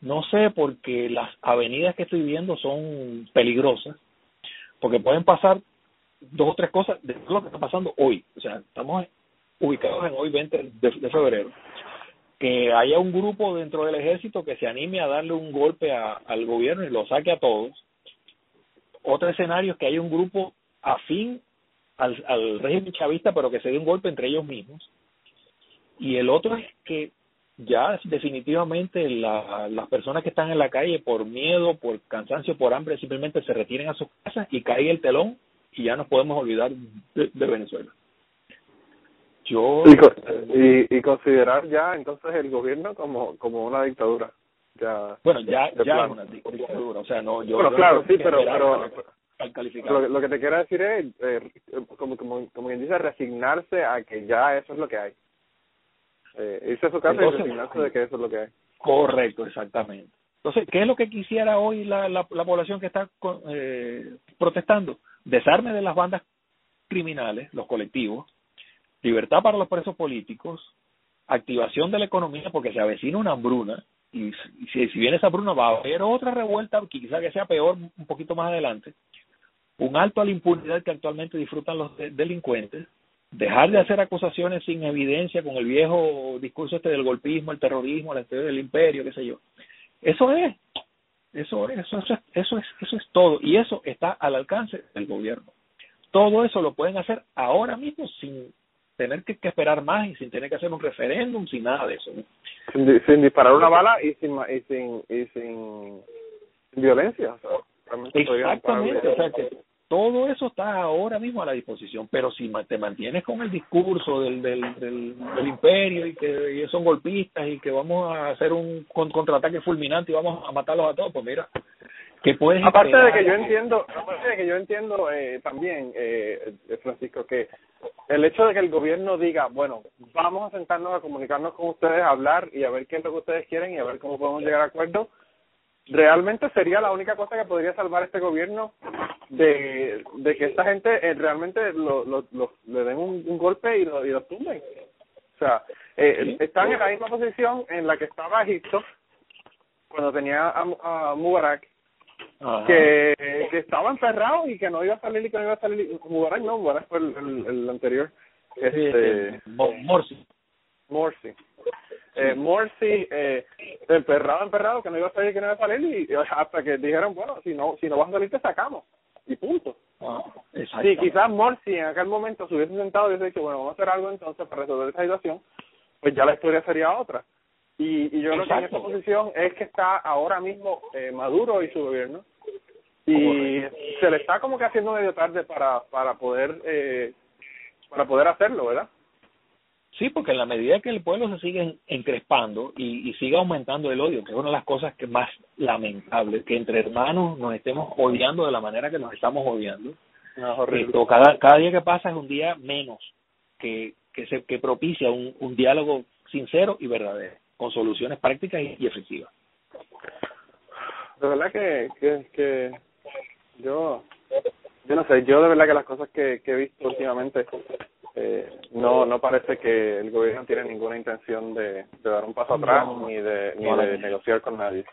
S3: No sé porque las avenidas que estoy viendo son peligrosas, porque pueden pasar dos o tres cosas de lo que está pasando hoy. O sea, estamos ubicados en hoy 20 de, febrero que haya un grupo dentro del ejército que se anime a darle un golpe a, al gobierno y lo saque a todos. Otro escenario es que haya un grupo afín al, régimen chavista, pero que se dé un golpe entre ellos mismos. Y el otro es que ya definitivamente la, las personas que están en la calle por miedo, por cansancio, por hambre, simplemente se retiren a sus casas y caiga el telón y ya nos podemos olvidar de Venezuela. Yo
S2: y, y, y considerar ya entonces el gobierno como como una dictadura. Ya
S3: bueno ya ya es una dictadura o sea no yo
S2: bueno
S3: yo
S2: claro
S3: no
S2: sí pero pero lo, lo que te quiero decir es eh, como como como quien dice resignarse a que ya eso es lo que hay. Eh, irse a su casa
S3: Entonces,
S2: y resignarse de que eso es lo que hay.
S3: correcto exactamente. Entonces qué es lo que quisiera hoy la la, la población que está eh, protestando desarme de las bandas criminales los colectivos libertad para los presos políticos activación de la economía porque se avecina una hambruna y si, viene esa hambruna va a haber otra revuelta quizá que sea peor un poquito más adelante un alto a la impunidad que actualmente disfrutan los de- delincuentes, dejar de hacer acusaciones sin evidencia con el viejo discurso este del golpismo, el terrorismo, la teoría del imperio, qué sé yo. Eso es, eso es, eso es, eso es, eso es todo y eso está al alcance del gobierno. Todo eso lo pueden hacer ahora mismo sin tener que, que esperar más y sin tener que hacer un referéndum, sin nada de eso. ¿no?
S2: sin, sin disparar una bala y sin y sin y sin, sin violencia o sea,
S3: Exactamente, o sea que todo eso está ahora mismo a la disposición, pero si te mantienes con el discurso del, del, del, del imperio y que y son golpistas y que vamos a hacer un con- contraataque fulminante y vamos a matarlos a todos, pues mira, ¿Qué puedes
S2: aparte de que yo entiendo aparte de que yo entiendo eh, también eh, Francisco que el hecho de que el gobierno diga bueno vamos a sentarnos a comunicarnos con ustedes a hablar y a ver qué es lo que ustedes quieren y a ver cómo podemos llegar a acuerdos realmente sería la única cosa que podría salvar a este gobierno de, de que esta gente eh, realmente lo, lo, le den un, golpe y lo, y lo tumben. O sea, eh, están en la misma posición en la que estaba Egipto cuando tenía a, Mubarak, que, que estaba encerrado y que no iba a salir y que no iba a salir. Mubarak no, Mubarak fue el, el, anterior. Este,
S3: Morsi.
S2: Morsi eh, Morsi eh, emperrado, emperrado, que no iba a salir, que no iba a salir, y hasta que dijeron, bueno, si no, si no vas a salir, te sacamos, y punto.
S3: Ah,
S2: sí, quizás Morsi en aquel momento se hubiese sentado y hubiese dicho, bueno, vamos a hacer algo entonces para resolver esa situación, pues ya la historia sería otra. Y, y yo creo que en esta posición es que está ahora mismo eh, Maduro y su gobierno, y se le está como que haciendo medio tarde para, para poder eh, para poder hacerlo, ¿verdad?
S3: Sí, porque en la medida que el pueblo se sigue encrespando y, y sigue aumentando el odio, que es una de las cosas que más lamentable, que entre hermanos nos estemos odiando de la manera que nos estamos odiando.
S2: No,
S3: cada, cada día que pasa es un día menos que, que, se, que propicia un, un diálogo sincero y verdadero, con soluciones prácticas y, efectivas.
S2: De verdad que, que, que yo, yo no sé, yo de verdad que las cosas que, que he visto últimamente eh, no no parece que el gobierno tiene ninguna intención de, de dar un paso atrás ni de ni de negociar con nadie.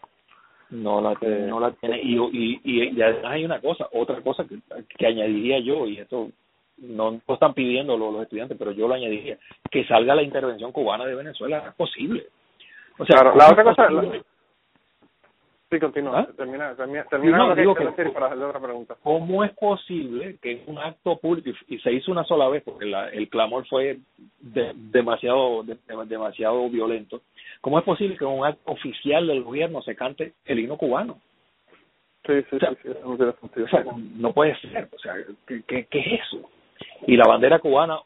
S3: No la tiene, eh, no la tiene. Y, y, y, además hay una cosa otra cosa que, que añadiría yo y esto no lo están pidiendo los, los estudiantes pero yo lo añadiría que salga la intervención cubana de Venezuela es posible
S2: o sea la otra cosa Sí, continúa. ¿Ah? Termina, termina, termina no, digo que, para hacerle otra pregunta.
S3: ¿Cómo es posible que un acto público, y se hizo una sola vez porque la, el clamor fue de, demasiado de, demasiado violento, cómo es posible que en un acto oficial del gobierno se cante el himno cubano?
S2: Sí, sí, sí, eso no tiene sentido.
S3: O sea, no puede ser, o sea, ¿qué, qué, qué es eso? Y la bandera cubana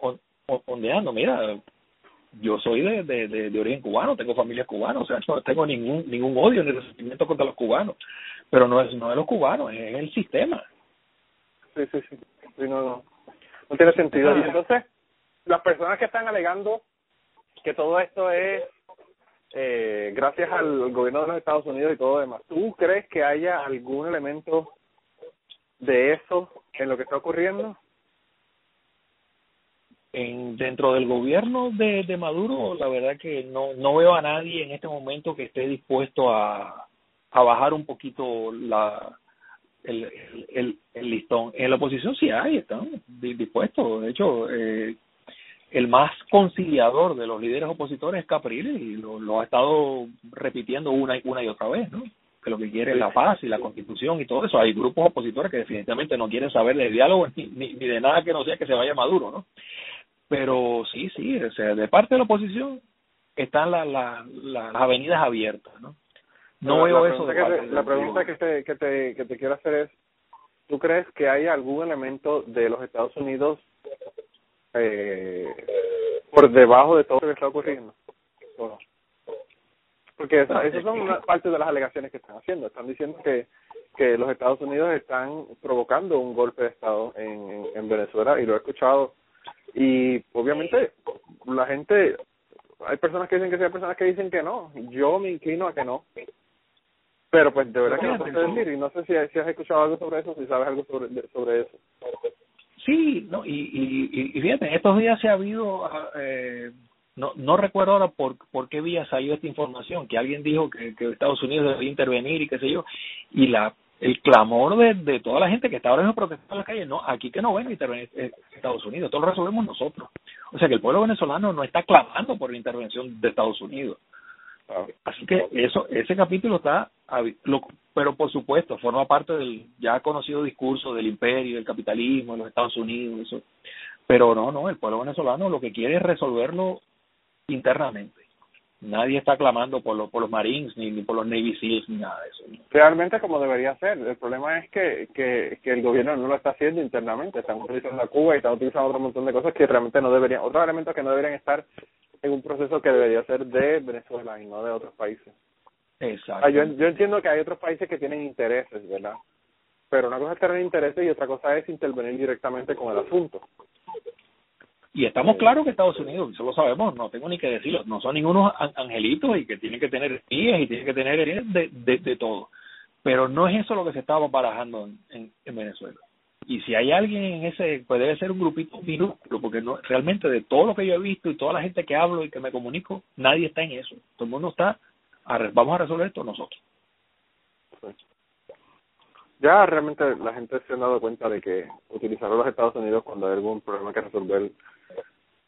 S3: ondeando, mira, yo soy de, de, de, origen cubano, tengo familia cubana, o sea, no tengo ningún ningún odio ni resentimiento contra los cubanos, pero no es no de los cubanos, es el sistema.
S2: Sí, sí, sí, sí no, no, no tiene sentido. Y entonces, las personas que están alegando que todo esto es eh, gracias al gobierno de los Estados Unidos y todo lo demás, ¿tú crees que haya algún elemento de eso en lo que está ocurriendo?
S3: En dentro del gobierno de, de Maduro la verdad que no no veo a nadie en este momento que esté dispuesto a, a bajar un poquito la el, el, listón. En la oposición sí hay están dispuestos. De hecho eh, el más conciliador de los líderes opositores es Capriles y lo, lo ha estado repitiendo una y una y otra vez no que lo que quiere es la paz y la constitución y todo eso. Hay grupos opositores que definitivamente no quieren saber de diálogo ni, ni, ni de nada que no sea que se vaya Maduro no pero sí, sí, o sea, de parte de la oposición están la, la, las avenidas abiertas, ¿no? No veo eso.
S2: la pregunta que te, que, te, que te quiero hacer es, ¿tú crees que hay algún elemento de los Estados Unidos eh, por debajo de todo lo que está ocurriendo? Porque esas son una parte de las alegaciones que están haciendo. Están diciendo que, que los Estados Unidos están provocando un golpe de Estado en, en Venezuela y lo he escuchado y obviamente la gente, hay personas que dicen que sí, hay personas que dicen que no. Yo me inclino a que no. Pero pues de verdad que no sé decir y no sé si, si has escuchado algo sobre eso, si sabes algo sobre, sobre eso.
S3: Sí, no, y, y, y fíjate, estos días se ha habido, eh, no, no recuerdo ahora por, por qué vía salió esta información, que alguien dijo que, que Estados Unidos debía intervenir y qué sé yo, y la el clamor de, de toda la gente que está ahora mismo protestando en la calle, no, aquí que no venga a intervenir Estados Unidos, todo lo resolvemos nosotros. O sea que el pueblo venezolano no está clamando por la intervención de Estados Unidos. Así que eso, ese capítulo está, pero por supuesto, forma parte del ya conocido discurso del imperio, del capitalismo, de los Estados Unidos, eso. Pero no, no, el pueblo venezolano lo que quiere es resolverlo internamente nadie está clamando por, por los Marines ni, ni por los Navy Seals ni nada de eso.
S2: Realmente como debería ser. El problema es que, que, que el gobierno no lo está haciendo internamente. Están utilizando a Cuba y están utilizando otro montón de cosas que realmente no deberían, otros elementos que no deberían estar en un proceso que debería ser de Venezuela y no de otros países.
S3: Exacto.
S2: yo, yo entiendo que hay otros países que tienen intereses, ¿verdad? Pero una cosa es tener intereses y otra cosa es intervenir directamente con el asunto.
S3: Y estamos claros que Estados Unidos, eso lo sabemos, no tengo ni que decirlo, no son ningunos angelitos y que tienen que tener espías y tienen que tener de, de, de todo. Pero no es eso lo que se estaba barajando en, en, Venezuela. Y si hay alguien en ese, pues debe ser un grupito minúsculo, porque no realmente de todo lo que yo he visto y toda la gente que hablo y que me comunico, nadie está en eso. Todo el mundo está, a, vamos a resolver esto nosotros.
S2: Ya realmente la gente se ha dado cuenta de que utilizar a los Estados Unidos cuando hay algún problema que resolver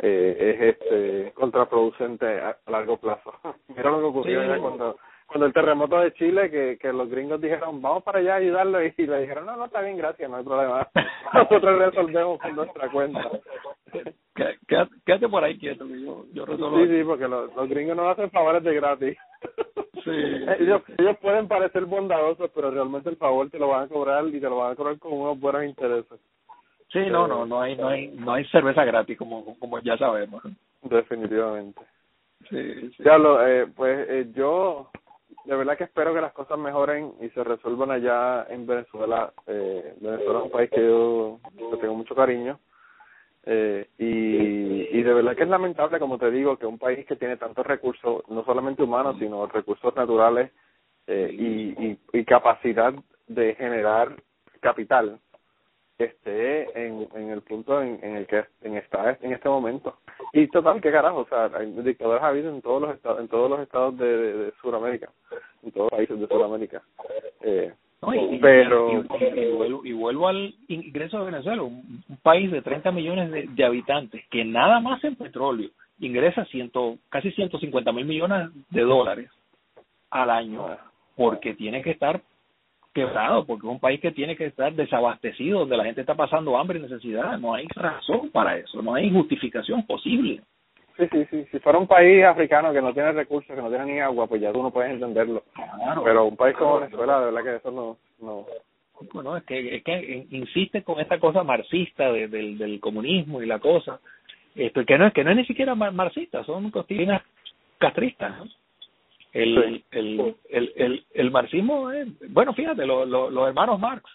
S2: eh, es este contraproducente a, largo plazo. Mira lo que ocurrió cuando cuando el terremoto de Chile que, que los gringos dijeron vamos para allá a ayudarlo y, le dijeron no no está bien gracias no hay problema. Nosotros resolvemos con nuestra cuenta
S3: quédate por ahí quieto que yo yo resuelvo
S2: sí sí porque los, los gringos no hacen favores de gratis. Sí. Ellos ellos pueden parecer bondadosos pero realmente el favor te lo van a cobrar y te lo van a cobrar con unos buenos intereses
S3: Sí, no, no, no hay, no hay, no hay cerveza gratis como, como ya sabemos.
S2: Definitivamente. Sí, sí. Ya lo, eh, pues eh, yo de verdad que espero que las cosas mejoren y se resuelvan allá en Venezuela. Eh, Venezuela es un país que yo, tengo mucho cariño. Eh, y, y de verdad que es lamentable, como te digo, que un país que tiene tantos recursos, no solamente humanos, sino recursos naturales eh, y, y, y capacidad de generar capital, esté en, en el punto en, en el que en está en este momento y total qué carajo o sea hay dictadores ha habido en todos los estados en todos los estados de, de, Sudamérica en todos los países de Sudamérica eh,
S3: y, pero y, vuelvo, al ingreso de Venezuela un, país de 30 millones de, de, habitantes que nada más en petróleo ingresa ciento casi 150 mil millones de dólares al año ah. porque tiene que estar quebrado, porque es un país que tiene que estar desabastecido, donde la gente está pasando hambre y necesidad. No hay razón para eso, no hay justificación posible.
S2: Sí, sí, sí. Si fuera un país africano que no tiene recursos, que no tiene ni agua, pues ya tú no puedes entenderlo. Pero un país como Venezuela, de verdad que eso no... no
S3: bueno, es que, es que insiste con esta cosa marxista de, del, del comunismo y la cosa, esto que no es que no es ni siquiera marxista, son costillas castristas. ¿no? El, el, el, el, el marxismo, es, bueno, fíjate, lo, los hermanos Marx,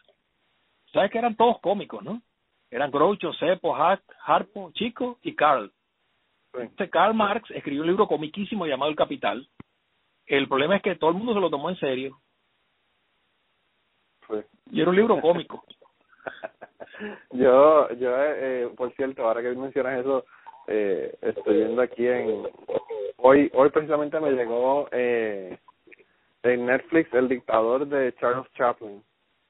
S3: sabes que eran todos cómicos, ¿no? Eran Groucho, Seppo, Harpo, Chico y Karl. Este Karl Marx escribió un libro comiquísimo llamado El Capital. El problema es que todo el mundo se lo tomó en serio. Y era un libro cómico.
S2: yo, yo, eh, por cierto, ahora que mencionas eso, eh, estoy viendo aquí en hoy hoy precisamente me llegó eh, en Netflix El dictador de Charles Chaplin,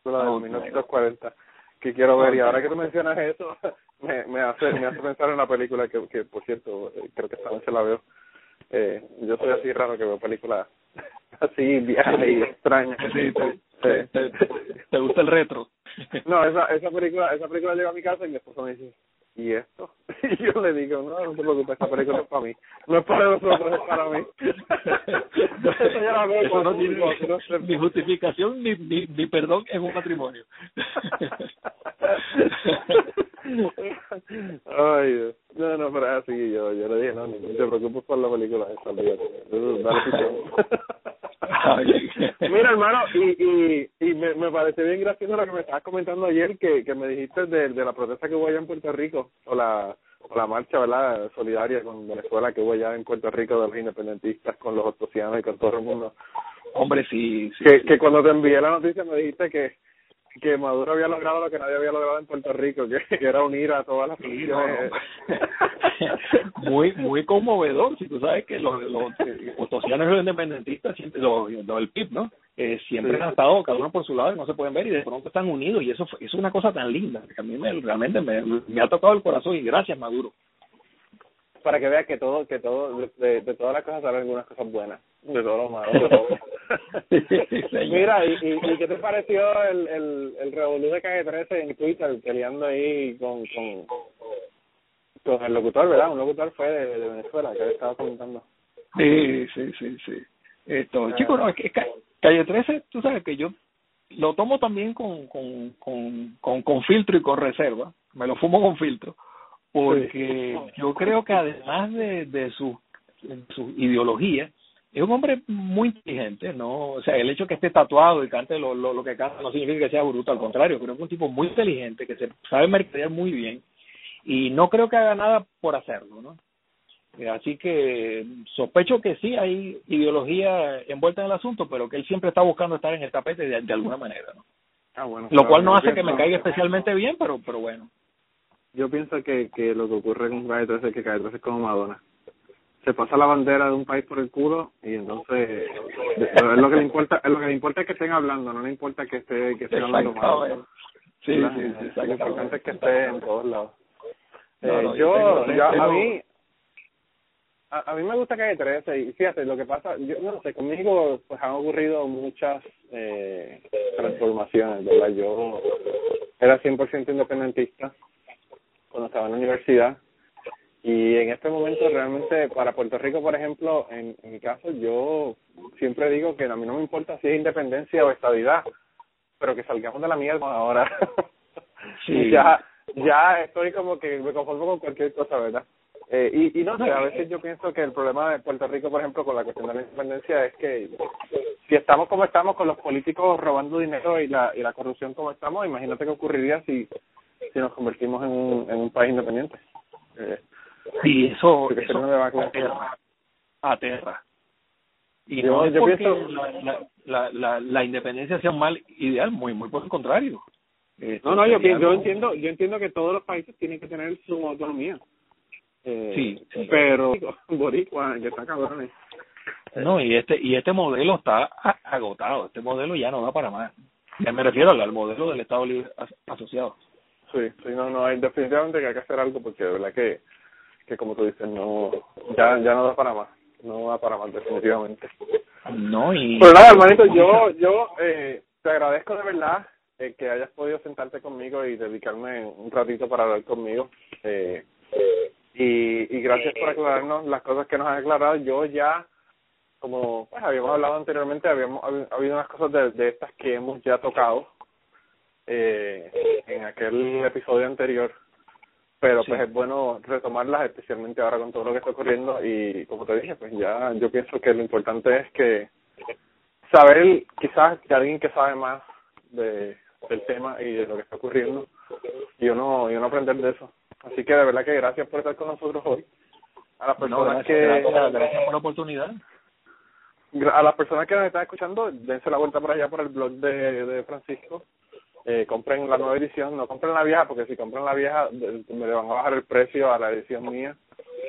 S2: la de 1940 que quiero ver y ahora que tú mencionas eso me, me hace me hace pensar en una película que, que por cierto eh, creo que esta noche la veo. Eh, yo soy así raro que veo películas así viejas y extrañas.
S3: Te, te, gusta el retro.
S2: No esa esa película esa película llega a mi casa y mi esposo me dice ¿y esto? Y yo le digo, no, no te preocupes, esta película es para mí. No es para nosotros, es para mí.
S3: Eso ya Eso no tiene ni justificación ni, ni, ni perdón en un matrimonio.
S2: Ay, Dios. No, no, pero así yo, yo le dije, no, no te preocupes por la película dale Mira, hermano, y, y, y me, me parece bien gracioso lo que me estabas comentando ayer, que, que me dijiste de, de la protesta que hubo allá en Puerto Rico, o la, o la marcha, ¿verdad?, solidaria con Venezuela que hubo allá en Puerto Rico de los independentistas, con los otosianos y con todo el mundo.
S3: Hombre, sí, sí.
S2: Que, que cuando te envié la noticia me dijiste que que Maduro había logrado lo que nadie había logrado en Puerto Rico, que, era unir a todas las
S3: familias. muy muy conmovedor, si tú sabes que los, los, los y los independentistas, siempre, los, los del PIB, ¿no? Eh, siempre han estado cada uno por su lado y no se pueden ver y de pronto están unidos y eso es una cosa tan linda que a mí me, realmente me, me ha tocado el corazón y gracias Maduro
S2: para que veas que todo, que todo, de, de todas las cosas salen algunas cosas buenas, de todo lo malo. De todo. Mira, ¿y, y, qué te pareció el, el, el revolú de Calle 13 en Twitter, peleando ahí con, con, con el locutor, ¿verdad? Un locutor fue de, de Venezuela, que estaba comentando.
S3: Sí, sí, sí, sí. Esto, ah. chicos, no, es que Calle 13, tú sabes que yo lo tomo también con, con, con, con, con filtro y con reserva, me lo fumo con filtro porque yo creo que además de, de su, su ideología, es un hombre muy inteligente, ¿no? O sea, el hecho de que esté tatuado y cante lo, lo, lo que canta no significa que sea bruto, al contrario, creo que es un tipo muy inteligente, que se sabe mercadear muy bien y no creo que haga nada por hacerlo, ¿no? Eh, así que sospecho que sí hay ideología envuelta en el asunto, pero que él siempre está buscando estar en el tapete de, de alguna manera, ¿no?
S2: Ah, bueno,
S3: Lo cual no hace que me caiga especialmente bien, pero pero bueno.
S2: Yo pienso que, que lo que ocurre con 13 es que 13 es como Madonna. Se pasa la bandera de un país por el culo y entonces es lo que le importa, es lo que le importa es que estén hablando, no le importa que esté que estén hablando mal.
S3: Sí, sí, sí,
S2: lo importante es que esté en todos lados. Eh,
S3: no, yo
S2: yo,
S3: tengo-
S2: yo- a mí a, a mí me gusta Calle 13 y fíjate lo que pasa, yo no sé, conmigo pues han ocurrido muchas eh, transformaciones, ¿verdad? Yo era 100% independentista cuando estaba en la universidad y en este momento realmente para Puerto Rico, por ejemplo, en, en mi caso yo siempre digo que a mí no me importa si es independencia o estabilidad, pero que salgamos de la mierda ahora.
S3: Sí.
S2: ya ya estoy como que me conformo con cualquier cosa, ¿verdad? Eh, y, y no sé, a veces yo pienso que el problema de Puerto Rico, por ejemplo, con la cuestión de la independencia es que si estamos como estamos con los políticos robando dinero y la, y la corrupción como estamos, imagínate qué ocurriría si, si nos convertimos en un, en un país independiente. Eh,
S3: Sí, eso, eso
S2: no
S3: aterra, aterra. Y
S2: Yo-
S3: no es
S2: yo
S3: porque
S2: pienso-
S3: la, la, la, la, independencia sea un mal ideal, muy muy por el contrario. Esto
S2: no, no, yo,
S3: sería
S2: pi- yo entiendo yo entiendo que todos los países tienen que tener su autonomía. Eh,
S3: Sí, sí.
S2: Pero Boricua, que está cabrón.
S3: No, y este y este modelo está agotado, este modelo ya no da para más. Ya me refiero al, al modelo del Estado Libre As- Asociado.
S2: Sí, sí, no, no, hay definitivamente que hay que hacer algo porque de verdad que, que como tú dices, no, ya, ya no da para más, no da para más definitivamente.
S3: No, y...
S2: Pero nada, hermanito, yo, yo eh, te agradezco de verdad eh, que hayas podido sentarte conmigo y dedicarme un ratito para hablar conmigo. Eh, y, y gracias por aclararnos las cosas que nos han aclarado. Yo ya, como pues, habíamos hablado anteriormente, habíamos ha habido unas cosas de, de estas que hemos ya tocado eh, en aquel episodio anterior. Pero
S3: Sí.
S2: pues es bueno retomarlas, especialmente ahora con todo lo que está ocurriendo. Y como te dije, pues ya yo pienso que lo importante es que saber quizás que alguien que sabe más de del tema y de lo que está ocurriendo y uno y uno aprender de eso así que de verdad que gracias por estar con nosotros hoy a las
S3: No,
S2: personas
S3: gracias,
S2: que
S3: gracias, gracias por la oportunidad.
S2: gra- a las personas que nos están escuchando dense la vuelta por allá por el blog de, de Francisco eh, compren la nueva edición no compren la vieja porque si compran la vieja me le van a bajar el precio a la edición mía.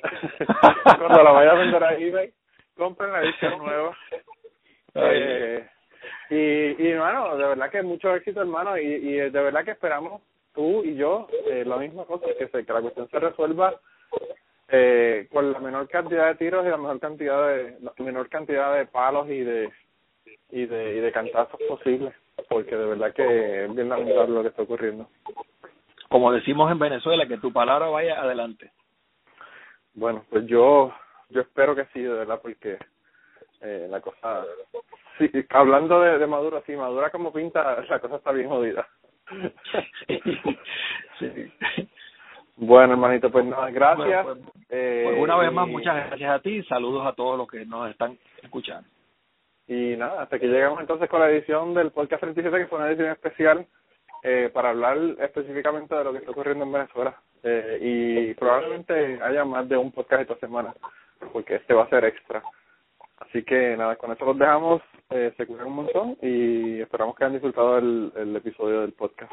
S2: Cuando la vaya a vender a eBay compren la edición nueva. Eh, y, y hermano, de verdad que mucho éxito, hermano, y, y de verdad que esperamos tú y yo eh, la misma cosa, que, se, que la cuestión se resuelva eh, con la menor cantidad de tiros y la menor cantidad de la menor cantidad de palos y de y de y de cantazos posibles, porque de verdad que es bien lamentable lo que está ocurriendo.
S3: Como decimos en Venezuela, que tu palabra vaya adelante.
S2: Bueno, pues yo yo espero que sí, de verdad, porque eh, la cosa, sí, hablando de, de Maduro, sí, Madura como pinta, la cosa está bien jodida.
S3: sí.
S2: Bueno, hermanito, pues nada, gracias.
S3: Bueno, pues,
S2: eh,
S3: Pues una vez más, muchas gracias a ti y saludos a todos los que nos están escuchando.
S2: Y nada, hasta que llegamos entonces con la edición del podcast 37, que fue una edición especial eh, para hablar específicamente de lo que está ocurriendo en Venezuela. Eh, y probablemente haya más de un podcast esta semana, porque este va a ser extra. Así que nada, con eso los dejamos, eh, se cuidan un montón y esperamos que hayan disfrutado el, el episodio del podcast.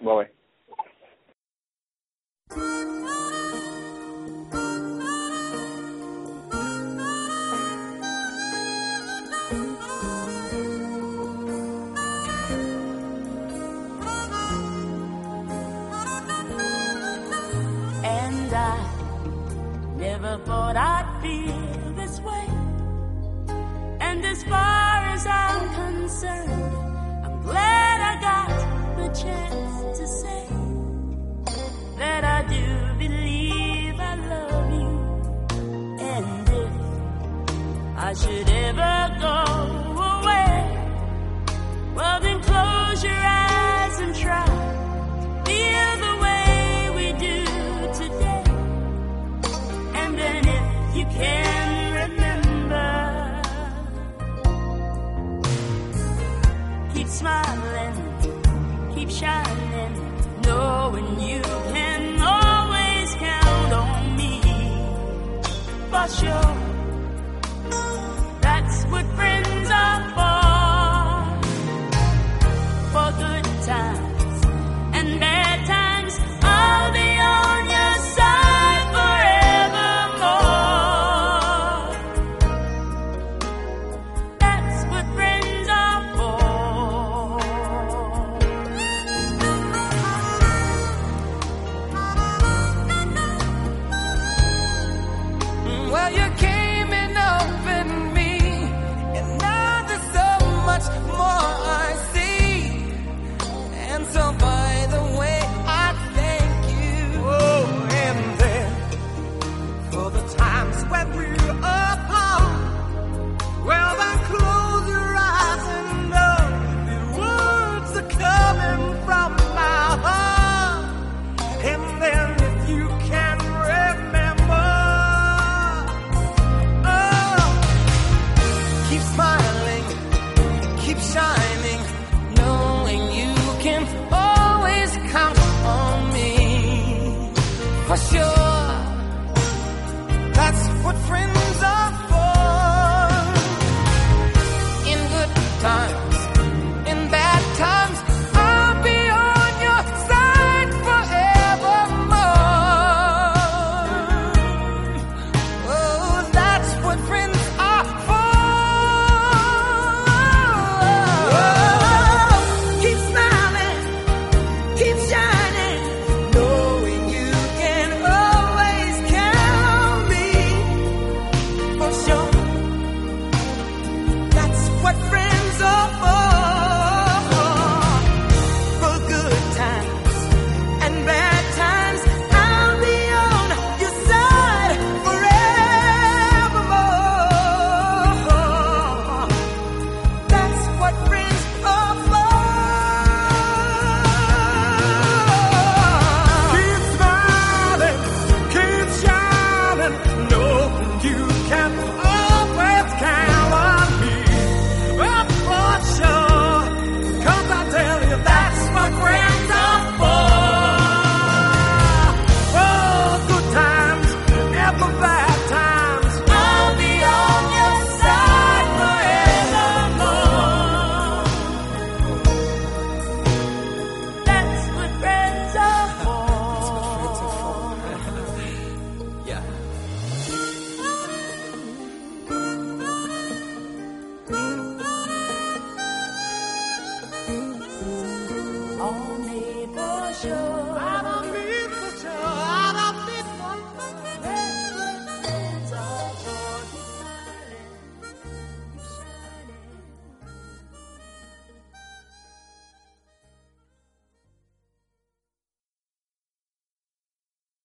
S2: Bye bye.
S4: Never thought I'd feel this way. And as far as I'm concerned, I'm glad I got the chance to say that I do believe I love you. And if I should ever go away, well smiling, keep shining, knowing you can always count on me
S5: for sure.